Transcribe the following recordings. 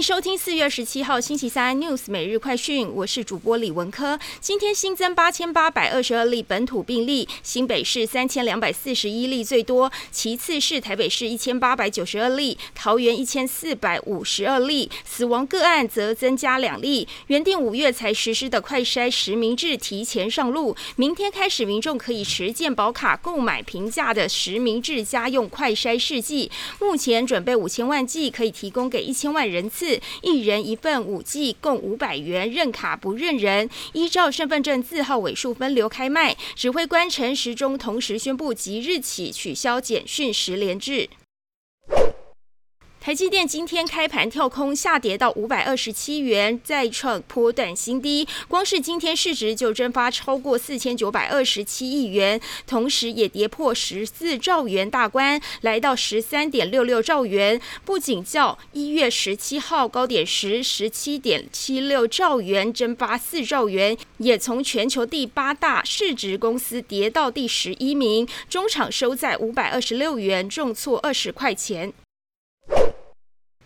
收听四月二十七号星期三 news 每日快讯，我是主播李文科。今天新增八千八百二十二例本土病例，新北市三千两百四十一例最多，其次是台北市一千八百九十二例，桃园一千四百五十二例，死亡个案则增加两例。原定五月才实施的快筛实名制提前上路，明天开始民众可以持健保卡购买平价的实名制家用快筛试剂，目前准备五千万剂，可以提供给一千万人次。一人一份五 G 共五百元，认卡不认人，依照身份证字号尾数分流开卖。指挥官陈时中同时宣布，即日起取消简讯十连制。台积电今天开盘跳空下跌到五百二十七元，再创波段新低。光是今天市值就蒸发超过四千九百二十七亿元，同时也跌破十四兆元大关，来到十三点六六兆元。不仅较一月十七号高点时十七点七六兆元蒸发四兆元，也从全球第八大市值公司跌到第十一名。中场收在五百二十六元，重挫二十块钱。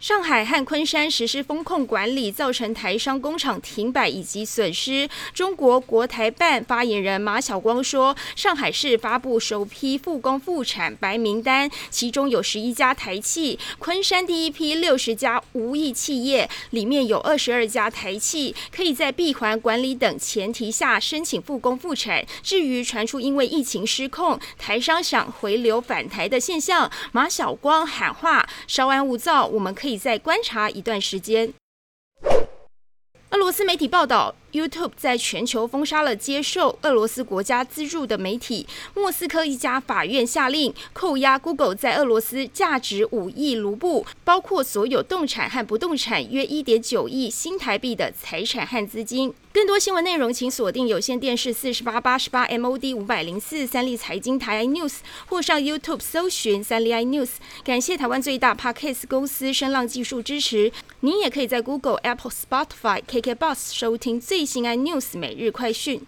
上海和昆山实施风控管理，造成台商工厂停摆以及损失。中国国台办发言人马晓光说，上海市发布首批复工复产白名单，其中有十一家台企；昆山第一批六十家无意企业，里面有二十二家台企，可以在闭环管理等前提下申请复工复产。至于传出因为疫情失控，台商想回流返台的现象，马晓光喊话：稍安勿躁，我们可以。再观察一段时间。俄罗斯媒体报道。YouTube 在全球封杀了接受俄罗斯国家资助的媒体。莫斯科一家法院下令扣押 Google 在俄罗斯价值五亿卢布，包括所有动产和不动产约一点九亿新台币的财产和资金。更多新闻内容，请锁定有线电视四十八八十八 MOD 五百零四三立财经台 iNews，或上 YouTube 搜寻三立 iNews。感谢台湾最大 Podcast 公司声浪技术支持。您也可以在 Google、Apple、Spotify、KKBox 收听最。新安 news 每日快讯。